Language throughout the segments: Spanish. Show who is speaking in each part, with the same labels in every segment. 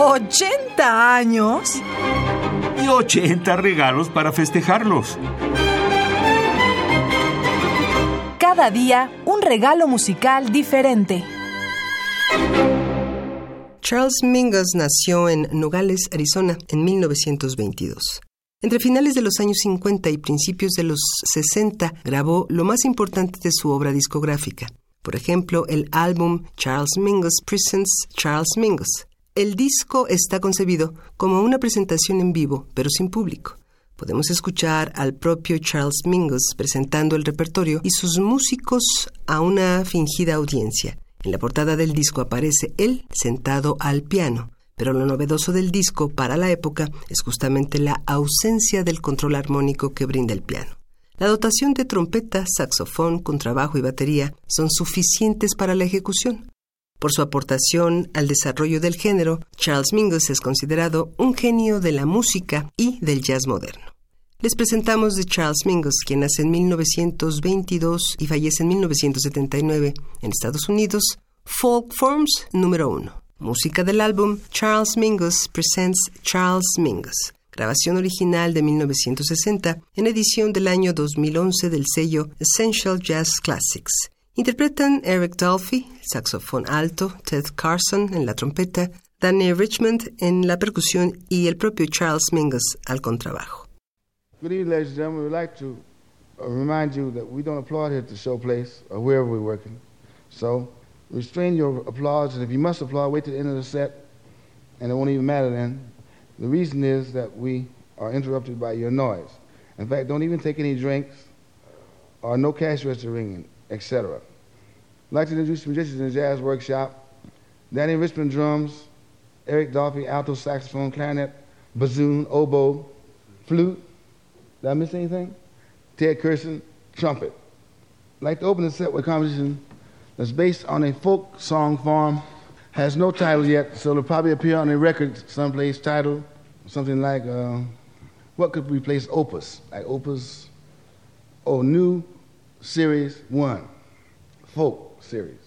Speaker 1: ¿80 años?
Speaker 2: Y 80 regalos para festejarlos.
Speaker 1: Cada día un regalo musical diferente.
Speaker 3: Charles Mingus nació en Nogales, Arizona, en 1922. Entre finales de los años 50 y principios de los 60 grabó lo más importante de su obra discográfica. Por ejemplo, el álbum Charles Mingus Presents Charles Mingus. El disco está concebido como una presentación en vivo, pero sin público. Podemos escuchar al propio Charles Mingus presentando el repertorio y sus músicos a una fingida audiencia. En la portada del disco aparece él sentado al piano, pero lo novedoso del disco para la época es justamente la ausencia del control armónico que brinda el piano. La dotación de trompeta, saxofón, contrabajo y batería son suficientes para la ejecución. Por su aportación al desarrollo del género, Charles Mingus es considerado un genio de la música y del jazz moderno. Les presentamos de Charles Mingus, quien nace en 1922 y fallece en 1979 en Estados Unidos, Folk Forms número uno. Música del álbum Charles Mingus Presents Charles Mingus, grabación original de 1960 en edición del año 2011 del sello Essential Jazz Classics. Interpretan Eric Dolphy, el saxofón alto, Ted Carson en la trompeta, Danny Richmond en la percusión y el propio Charles Mingus al contrabajo.
Speaker 4: Good evening, ladies and gentlemen. We'd like to uh, remind you that we don't applaud here at the show place or wherever we're working. So restrain your applause, and if you must applaud, wait till the end of the set, and it won't even matter then. The reason is that we are interrupted by your noise. In fact, don't even take any drinks or no cash register ringing, etc. Like to introduce musicians in the jazz workshop. Danny Richmond drums, Eric Dolphy alto saxophone, clarinet, bassoon, oboe, flute. Did I miss anything? Ted Kirsten, trumpet. I'd like to open the set with a composition that's based on a folk song form, has no title yet, so it'll probably appear on a record someplace titled something like, uh, what could replace opus? Like opus, oh, new series one, folk series.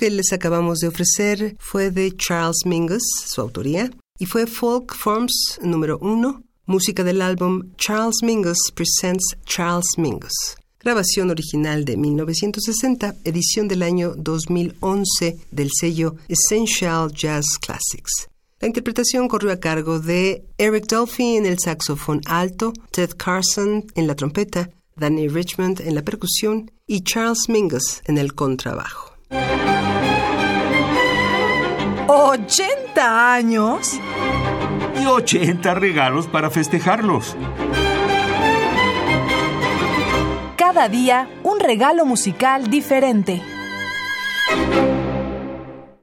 Speaker 3: Que les acabamos de ofrecer fue de Charles Mingus, su autoría, y fue Folk Forms número uno, música del álbum Charles Mingus Presents Charles Mingus. Grabación original de 1960, edición del año 2011 del sello Essential Jazz Classics. La interpretación corrió a cargo de Eric Dolphy en el saxofón alto, Ted Carson en la trompeta, Danny Richmond en la percusión y Charles Mingus en el contrabajo.
Speaker 1: ¿80 años?
Speaker 2: Y 80 regalos para festejarlos.
Speaker 1: Cada día un regalo musical diferente.